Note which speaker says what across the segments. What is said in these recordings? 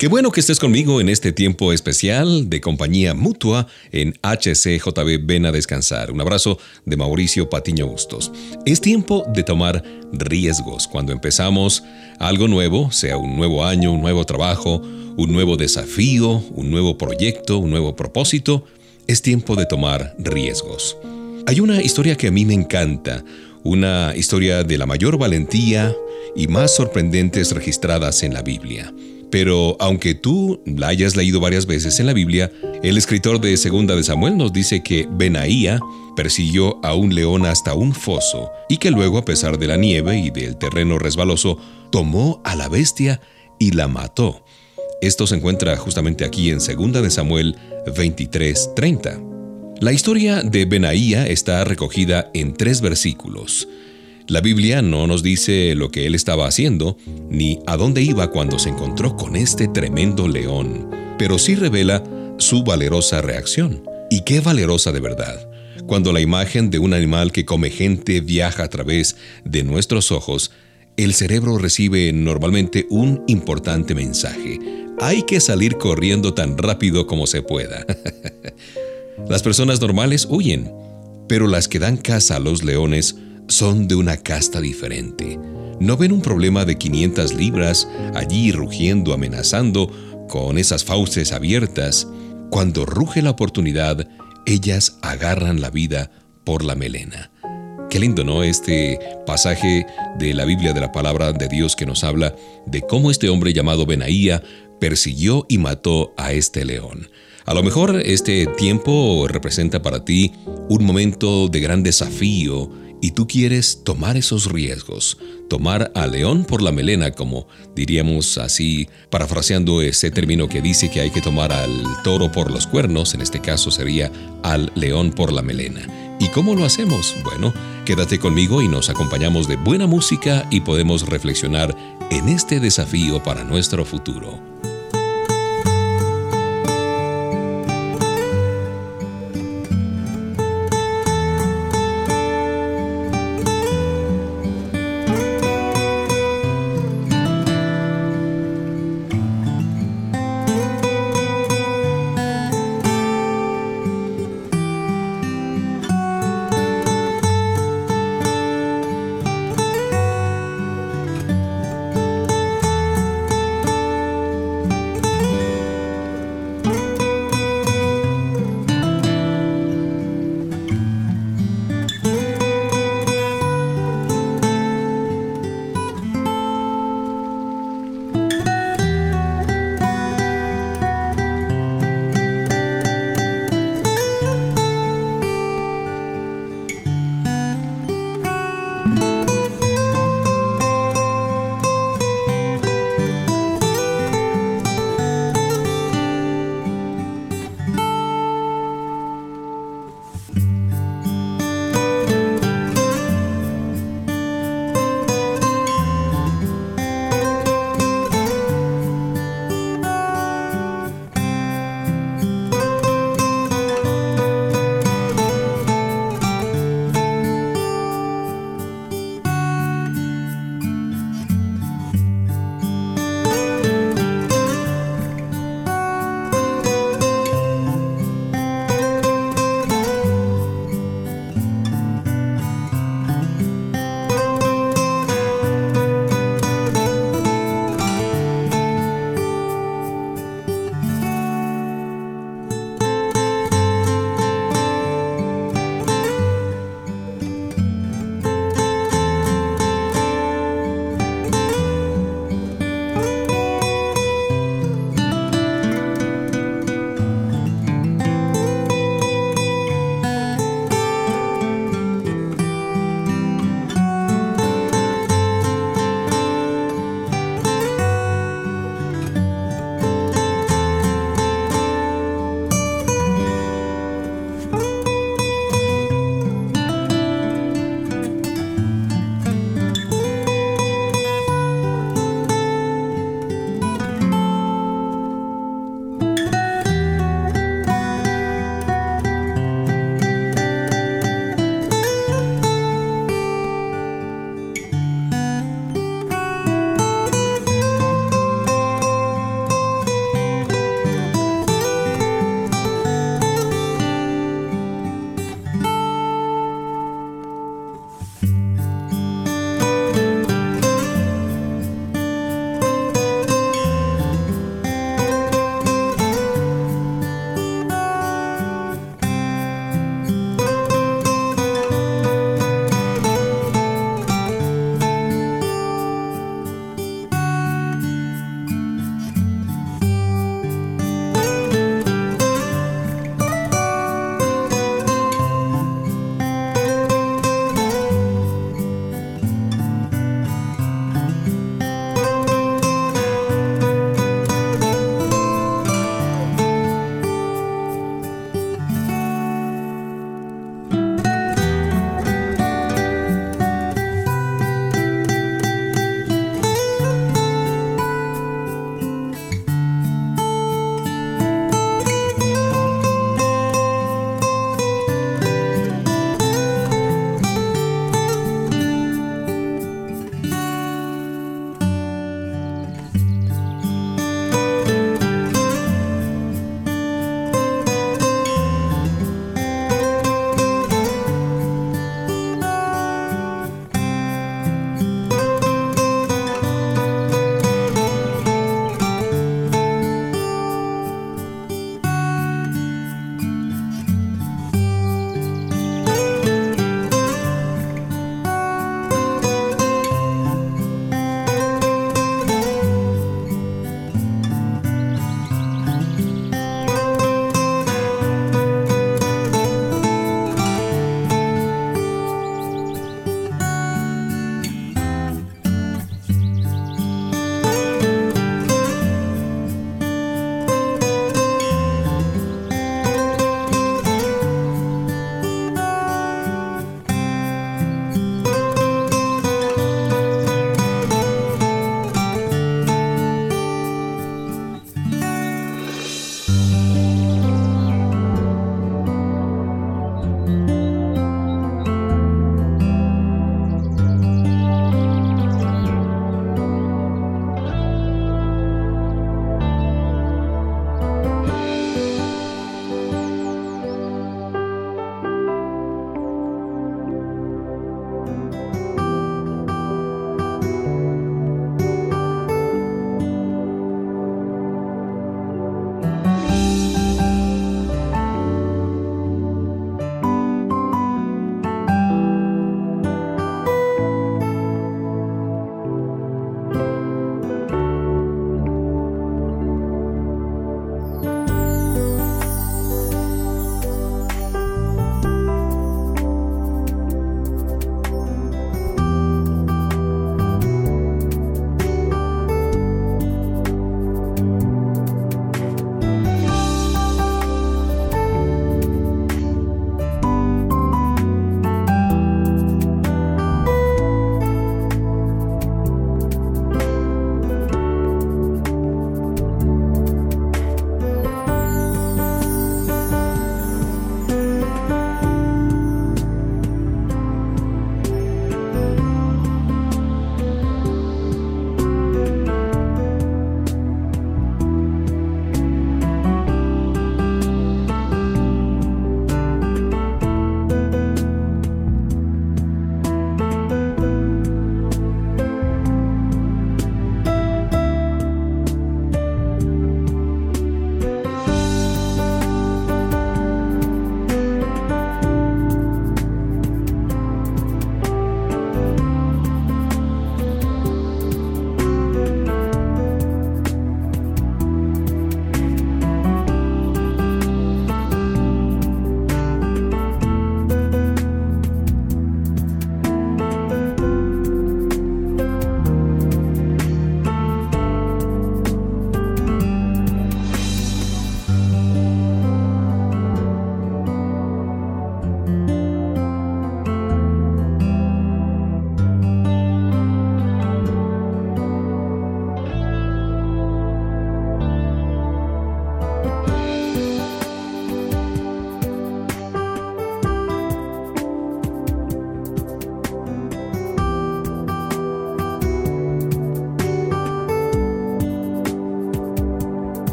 Speaker 1: Qué bueno que estés conmigo en este tiempo especial de compañía mutua en HCJB Ven a Descansar. Un abrazo de Mauricio Patiño Bustos. Es tiempo de tomar riesgos cuando empezamos algo nuevo, sea un nuevo año, un nuevo trabajo, un nuevo desafío, un nuevo proyecto, un nuevo propósito. Es tiempo de tomar riesgos. Hay una historia que a mí me encanta, una historia de la mayor valentía y más sorprendentes registradas en la Biblia. Pero aunque tú la hayas leído varias veces en la Biblia, el escritor de Segunda de Samuel nos dice que Benaía persiguió a un león hasta un foso y que luego, a pesar de la nieve y del terreno resbaloso, tomó a la bestia y la mató. Esto se encuentra justamente aquí en Segunda de Samuel 23:30. La historia de Benaía está recogida en tres versículos. La Biblia no nos dice lo que él estaba haciendo, ni a dónde iba cuando se encontró con este tremendo león, pero sí revela su valerosa reacción. Y qué valerosa de verdad. Cuando la imagen de un animal que come gente viaja a través de nuestros ojos, el cerebro recibe normalmente un importante mensaje. Hay que salir corriendo tan rápido como se pueda. las personas normales huyen, pero las que dan caza a los leones son de una casta diferente. No ven un problema de 500 libras allí rugiendo, amenazando, con esas fauces abiertas. Cuando ruge la oportunidad, ellas agarran la vida por la melena. Qué lindo, ¿no? Este pasaje de la Biblia de la palabra de Dios que nos habla de cómo este hombre llamado Benaía persiguió y mató a este león. A lo mejor este tiempo representa para ti un momento de gran desafío y tú quieres tomar esos riesgos, tomar al león por la melena, como diríamos así, parafraseando ese término que dice que hay que tomar al toro por los cuernos, en este caso sería al león por la melena. ¿Y cómo lo hacemos? Bueno, quédate conmigo y nos acompañamos de buena música y podemos reflexionar en este desafío para nuestro futuro.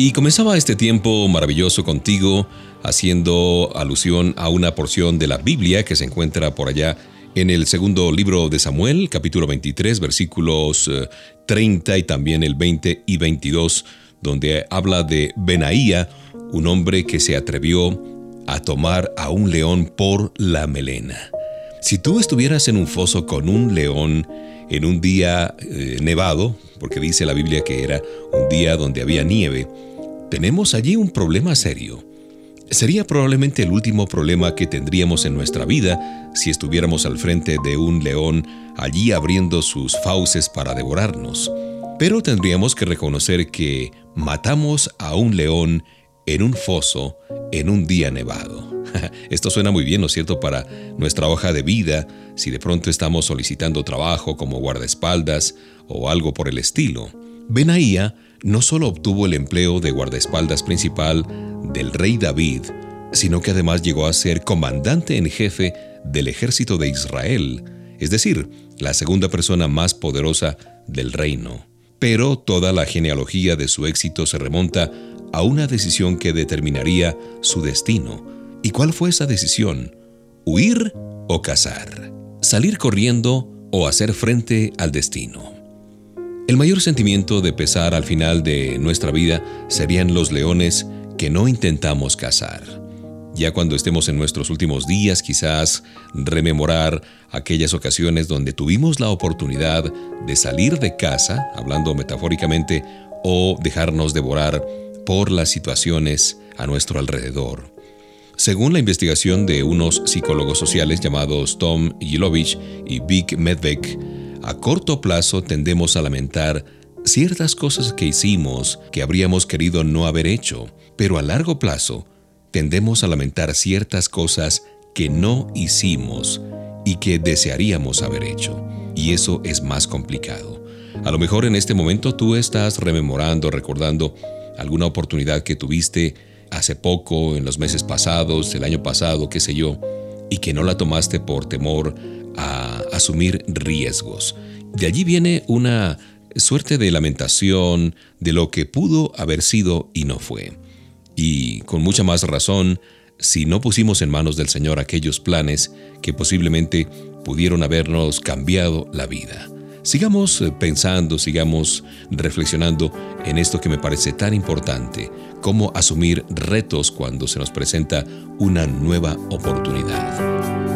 Speaker 1: Y comenzaba este tiempo maravilloso contigo, haciendo alusión a una porción de la Biblia que se encuentra por allá en el segundo libro de Samuel, capítulo 23, versículos 30 eh, y también el 20 y 22, donde habla de Benaía, un hombre que se atrevió a tomar a un león por la melena. Si tú estuvieras en un foso con un león en un día eh, nevado, porque dice la Biblia que era un día donde había nieve, tenemos allí un problema serio. Sería probablemente el último problema que tendríamos en nuestra vida si estuviéramos al frente de un león allí abriendo sus fauces para devorarnos. Pero tendríamos que reconocer que matamos a un león en un foso en un día nevado. Esto suena muy bien, ¿no es cierto?, para nuestra hoja de vida, si de pronto estamos solicitando trabajo como guardaespaldas o algo por el estilo. Benaía no solo obtuvo el empleo de guardaespaldas principal del rey David, sino que además llegó a ser comandante en jefe del ejército de Israel, es decir, la segunda persona más poderosa del reino. Pero toda la genealogía de su éxito se remonta a una decisión que determinaría su destino. ¿Y cuál fue esa decisión? ¿Huir o cazar? ¿Salir corriendo o hacer frente al destino? El mayor sentimiento de pesar al final de nuestra vida serían los leones que no intentamos cazar. Ya cuando estemos en nuestros últimos días, quizás rememorar aquellas ocasiones donde tuvimos la oportunidad de salir de casa, hablando metafóricamente, o dejarnos devorar por las situaciones a nuestro alrededor. Según la investigación de unos psicólogos sociales llamados Tom Yilovich y Vic Medved, a corto plazo tendemos a lamentar ciertas cosas que hicimos que habríamos querido no haber hecho, pero a largo plazo tendemos a lamentar ciertas cosas que no hicimos y que desearíamos haber hecho. Y eso es más complicado. A lo mejor en este momento tú estás rememorando, recordando alguna oportunidad que tuviste hace poco, en los meses pasados, el año pasado, qué sé yo, y que no la tomaste por temor a asumir riesgos. De allí viene una suerte de lamentación de lo que pudo haber sido y no fue. Y con mucha más razón, si no pusimos en manos del Señor aquellos planes que posiblemente pudieron habernos cambiado la vida. Sigamos eh, pensando, sigamos reflexionando en esto que me parece tan importante, cómo asumir retos cuando se nos presenta una nueva oportunidad.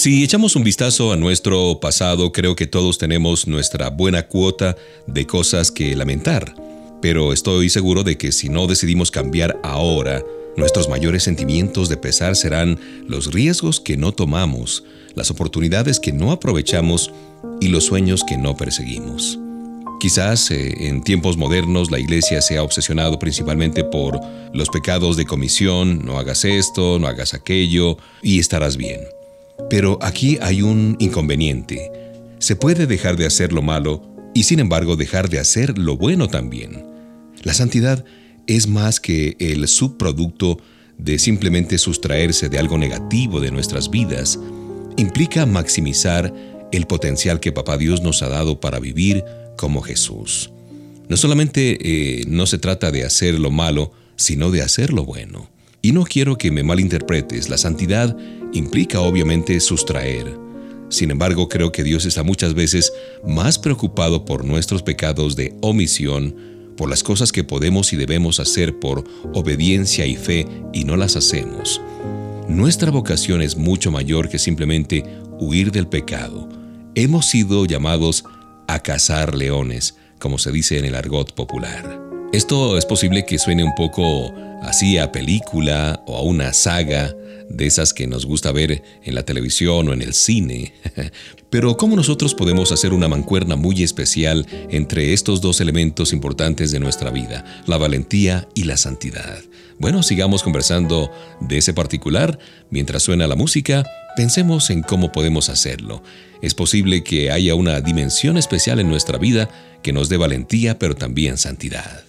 Speaker 1: Si echamos un vistazo a nuestro pasado, creo que todos tenemos nuestra buena cuota de cosas que lamentar. Pero estoy seguro de que si no decidimos cambiar ahora, nuestros mayores sentimientos de pesar serán los riesgos que no tomamos, las oportunidades que no aprovechamos y los sueños que no perseguimos. Quizás eh, en tiempos modernos la iglesia se ha obsesionado principalmente por los pecados de comisión, no hagas esto, no hagas aquello y estarás bien. Pero aquí hay un inconveniente. Se puede dejar de hacer lo malo y sin embargo dejar de hacer lo bueno también. La santidad es más que el subproducto de simplemente sustraerse de algo negativo de nuestras vidas. Implica maximizar el potencial que Papá Dios nos ha dado para vivir como Jesús. No solamente eh, no se trata de hacer lo malo, sino de hacer lo bueno. Y no quiero que me malinterpretes, la santidad implica obviamente sustraer. Sin embargo, creo que Dios está muchas veces más preocupado por nuestros pecados de omisión, por las cosas que podemos y debemos hacer por obediencia y fe y no las hacemos. Nuestra vocación es mucho mayor que simplemente huir del pecado. Hemos sido llamados a cazar leones, como se dice en el argot popular. Esto es posible que suene un poco así a película o a una saga de esas que nos gusta ver en la televisión o en el cine. Pero ¿cómo nosotros podemos hacer una mancuerna muy especial entre estos dos elementos importantes de nuestra vida, la valentía y la santidad? Bueno, sigamos conversando de ese particular mientras suena la música Pensemos en cómo podemos hacerlo. Es posible que haya una dimensión especial en nuestra vida que nos dé valentía, pero también santidad.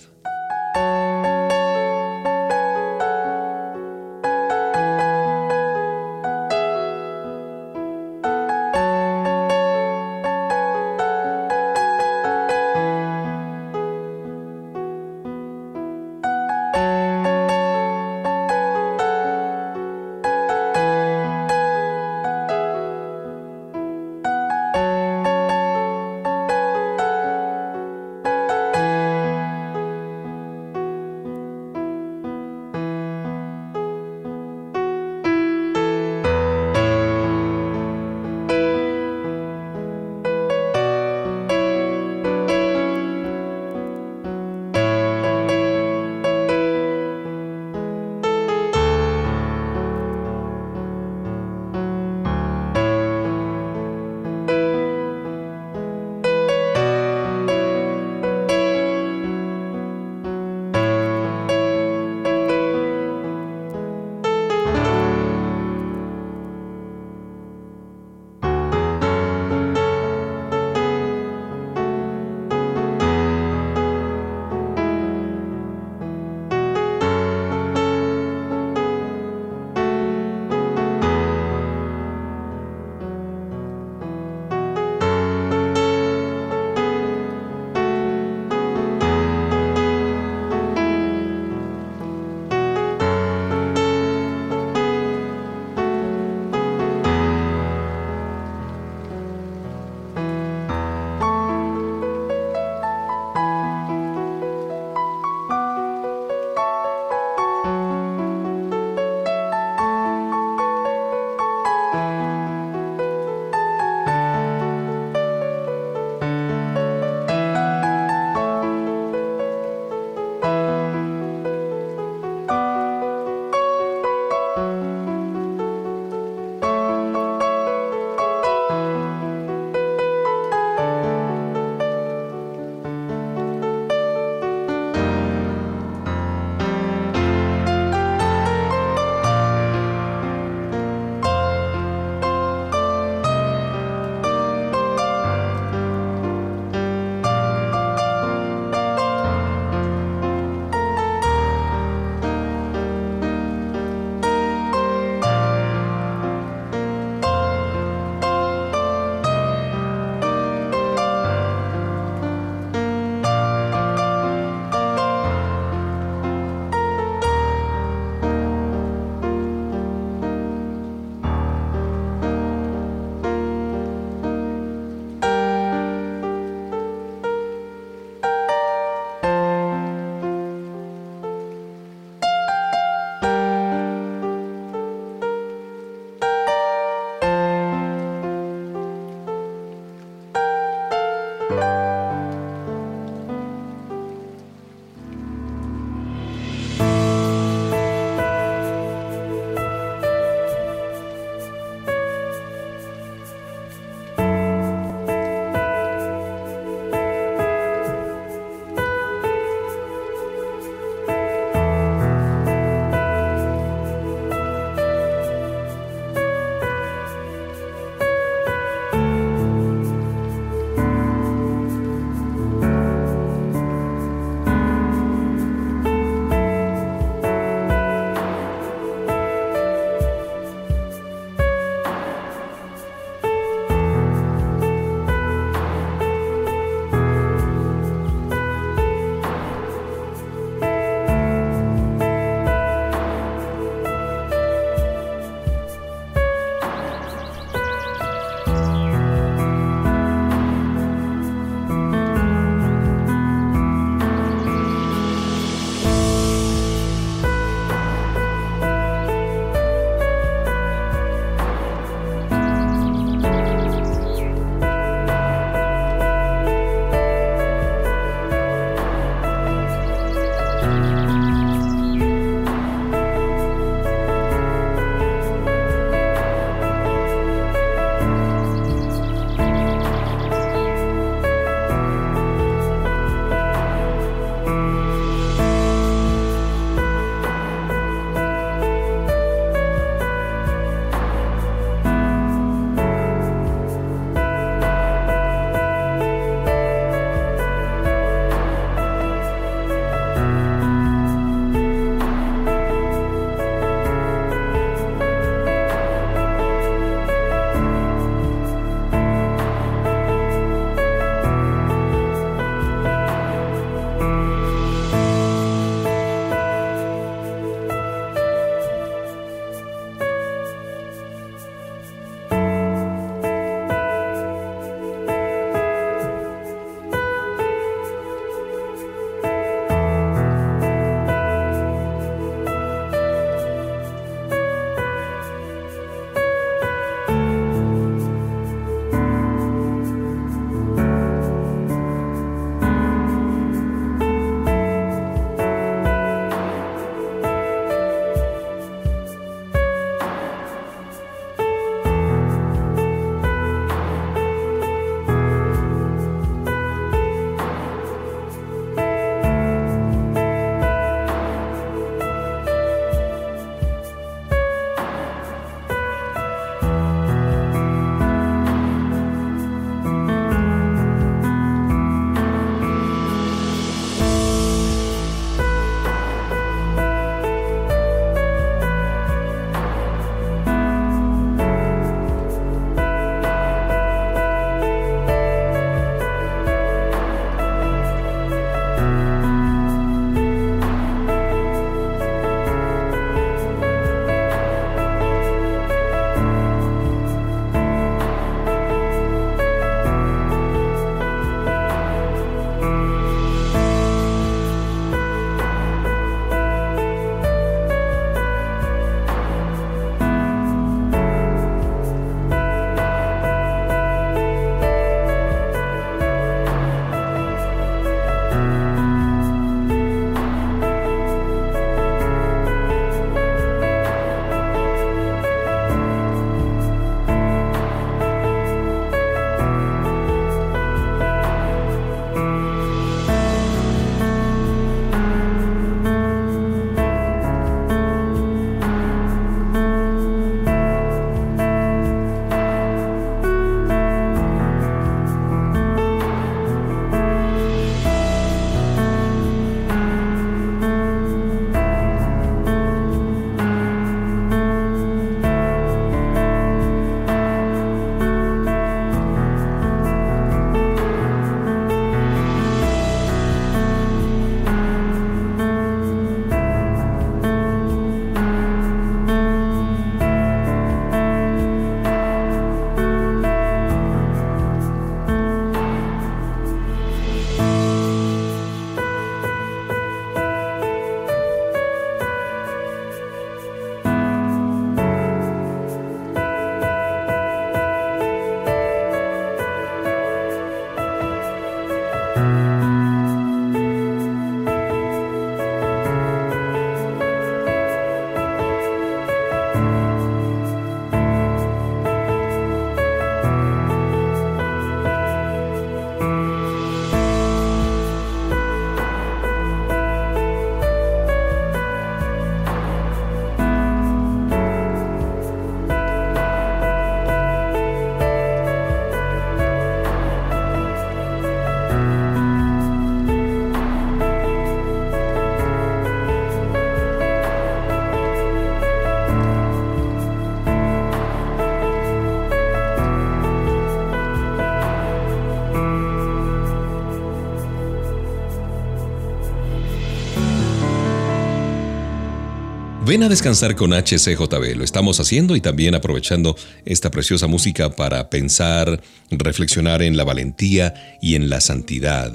Speaker 1: Ven a descansar con HCJB, lo estamos haciendo y también aprovechando esta preciosa música para pensar, reflexionar en la valentía y en la santidad.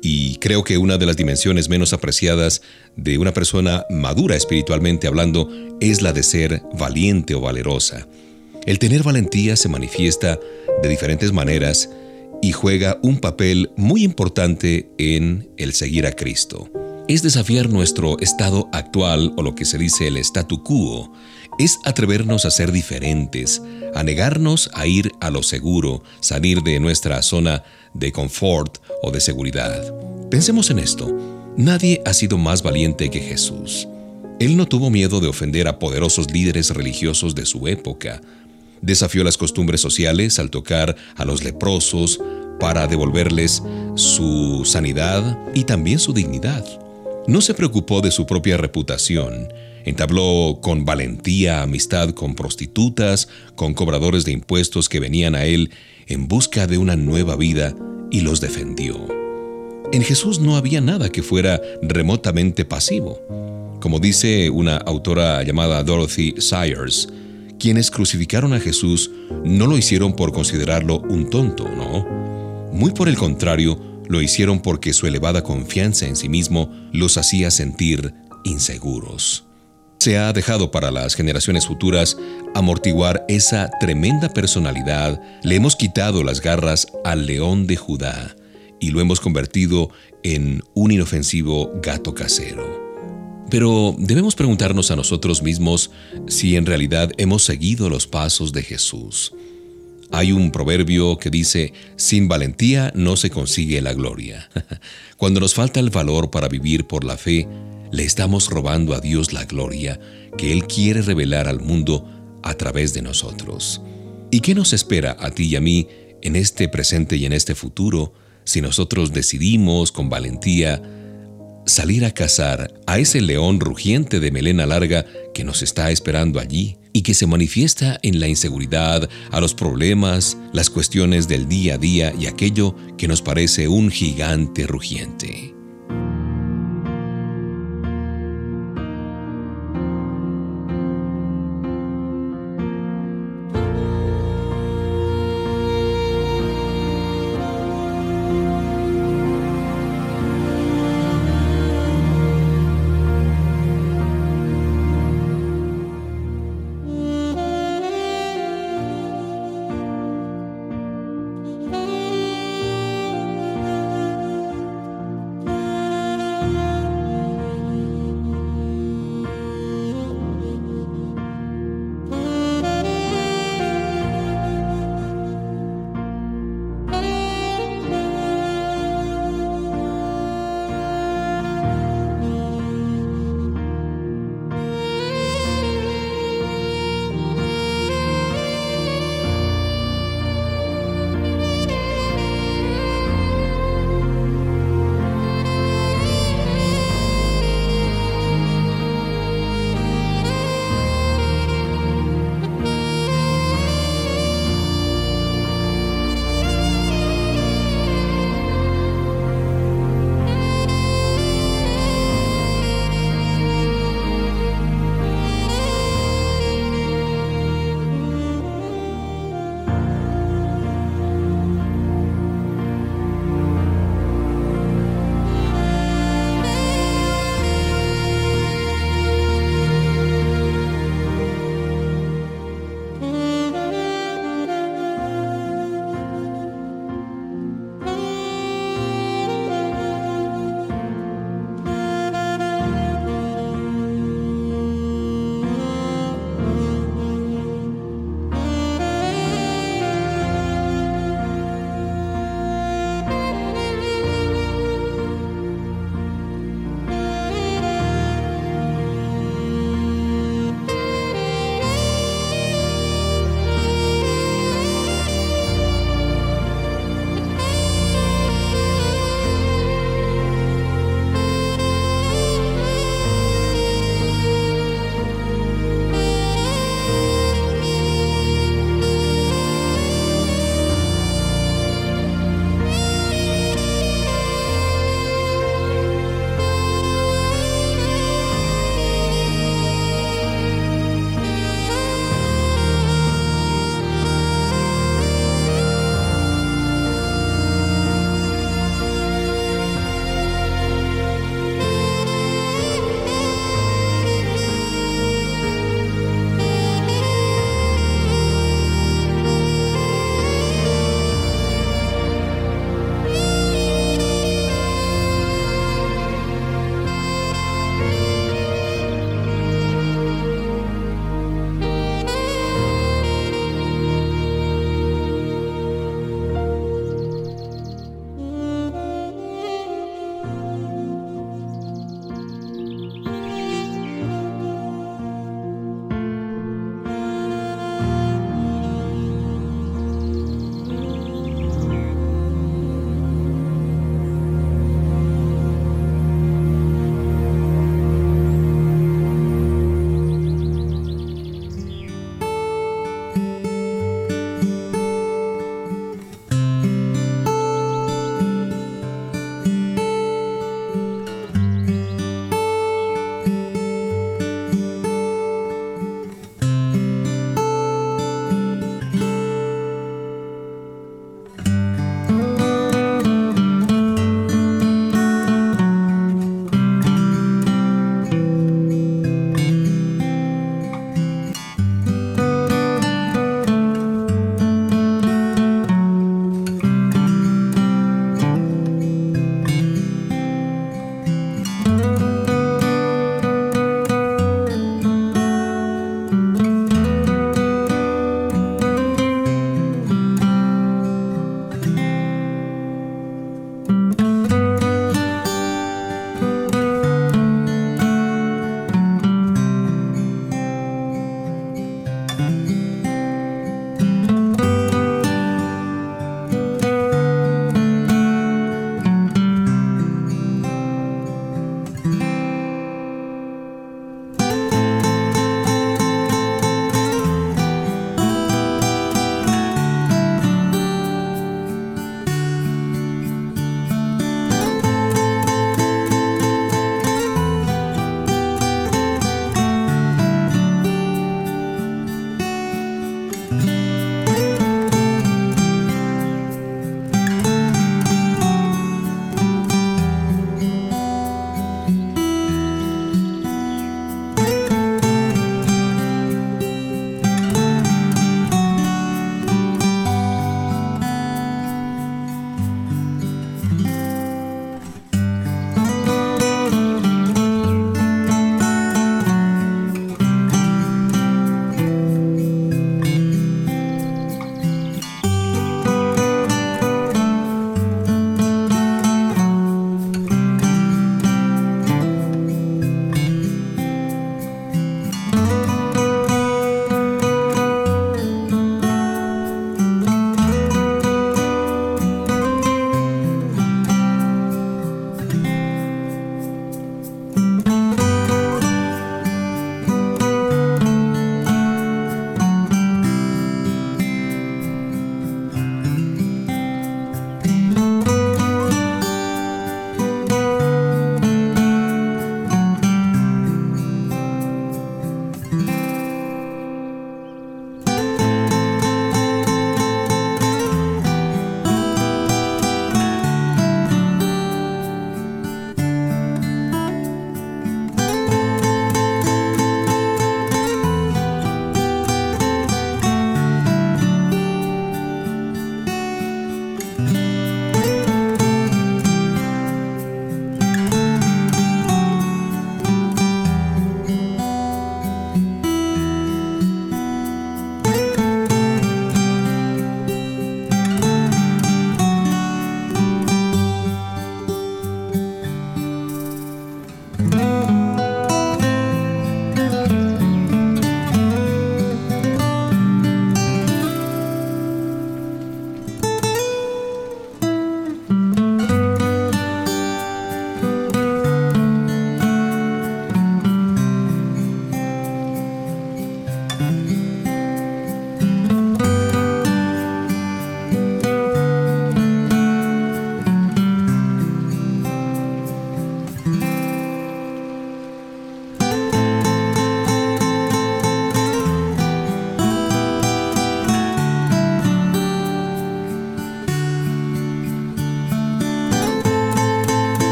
Speaker 1: Y creo que una de las dimensiones menos apreciadas de una persona madura espiritualmente hablando es la de ser valiente o valerosa. El tener valentía se manifiesta de diferentes maneras y juega un papel muy importante en el seguir a Cristo es desafiar nuestro estado actual o lo que se dice el statu quo, es atrevernos a ser diferentes, a negarnos a ir a lo seguro, salir de nuestra zona de confort o de seguridad. Pensemos en esto, nadie ha sido más valiente que Jesús. Él no tuvo miedo de ofender a poderosos líderes religiosos de su época. Desafió las costumbres sociales al tocar a los leprosos para devolverles su sanidad y también su dignidad. No se preocupó de su propia reputación. Entabló con valentía amistad con prostitutas, con cobradores de impuestos que venían a él en busca de una nueva vida y los defendió. En Jesús no había nada que fuera remotamente pasivo. Como dice una autora llamada Dorothy Sayers, quienes crucificaron a Jesús no lo hicieron por considerarlo un tonto, no. Muy por el contrario, lo hicieron porque su elevada confianza en sí mismo los hacía sentir inseguros. Se ha dejado para las generaciones futuras amortiguar esa tremenda personalidad, le hemos quitado las garras al león de Judá y lo hemos convertido en un inofensivo gato casero. Pero debemos preguntarnos a nosotros mismos si en realidad hemos seguido los pasos de Jesús. Hay un proverbio que dice, sin valentía no se consigue la gloria. Cuando nos falta el valor para vivir por la fe, le estamos robando a Dios la gloria que Él quiere revelar al mundo a través de nosotros. ¿Y qué nos espera a ti y a mí en este presente y en este futuro si nosotros decidimos con valentía salir a cazar a ese león rugiente de melena larga que nos está esperando allí y que se manifiesta en la inseguridad, a los problemas, las cuestiones del día a día y aquello que nos parece un gigante rugiente.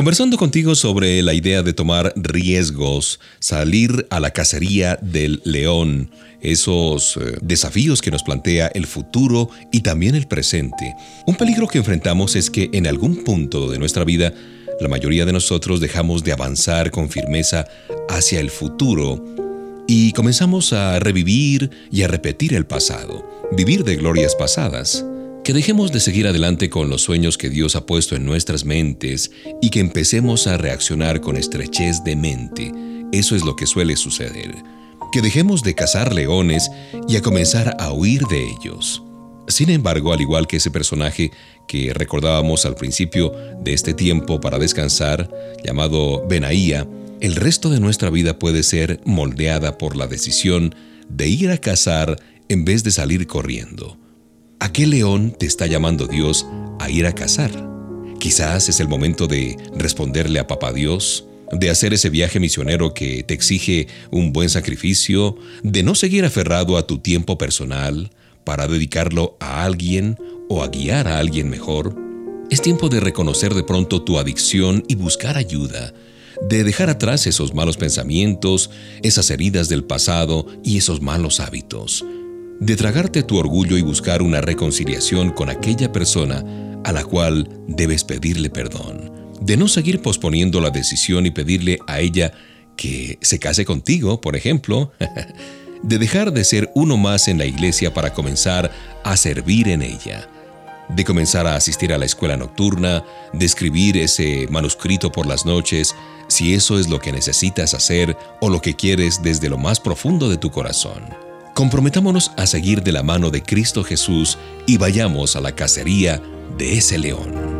Speaker 1: Conversando contigo sobre la idea de tomar riesgos, salir a la cacería del león, esos eh, desafíos que nos plantea el futuro y también el presente. Un peligro que enfrentamos es que en algún punto de nuestra vida la mayoría de nosotros dejamos de avanzar con firmeza hacia el futuro y comenzamos a revivir y a repetir el pasado, vivir de glorias pasadas. Que dejemos de seguir adelante con los sueños que Dios ha puesto en nuestras mentes y que empecemos a reaccionar con estrechez de mente. Eso es lo que suele suceder. Que dejemos de cazar leones y a comenzar a huir de ellos. Sin embargo, al igual que ese personaje que recordábamos al principio de este tiempo para descansar, llamado Benaía, el resto de nuestra vida puede ser moldeada por la decisión de ir a cazar en vez de salir corriendo. ¿A qué león te está llamando Dios a ir a cazar? Quizás es el momento de responderle a Papá Dios, de hacer ese viaje misionero que te exige un buen sacrificio, de no seguir aferrado a tu tiempo personal para dedicarlo a alguien o a guiar a alguien mejor. Es tiempo de reconocer de pronto tu adicción y buscar ayuda, de dejar atrás esos malos pensamientos, esas heridas del pasado y esos malos hábitos de tragarte tu orgullo y buscar una reconciliación con aquella persona a la cual debes pedirle perdón, de no seguir posponiendo la decisión y pedirle a ella que se case contigo, por ejemplo, de dejar de ser uno más en la iglesia para comenzar a servir en ella, de comenzar a asistir a la escuela nocturna, de escribir ese manuscrito por las noches, si eso es lo que necesitas hacer o lo que quieres desde lo más profundo de tu corazón. Comprometámonos a seguir de la mano de Cristo Jesús y vayamos a la cacería de ese león.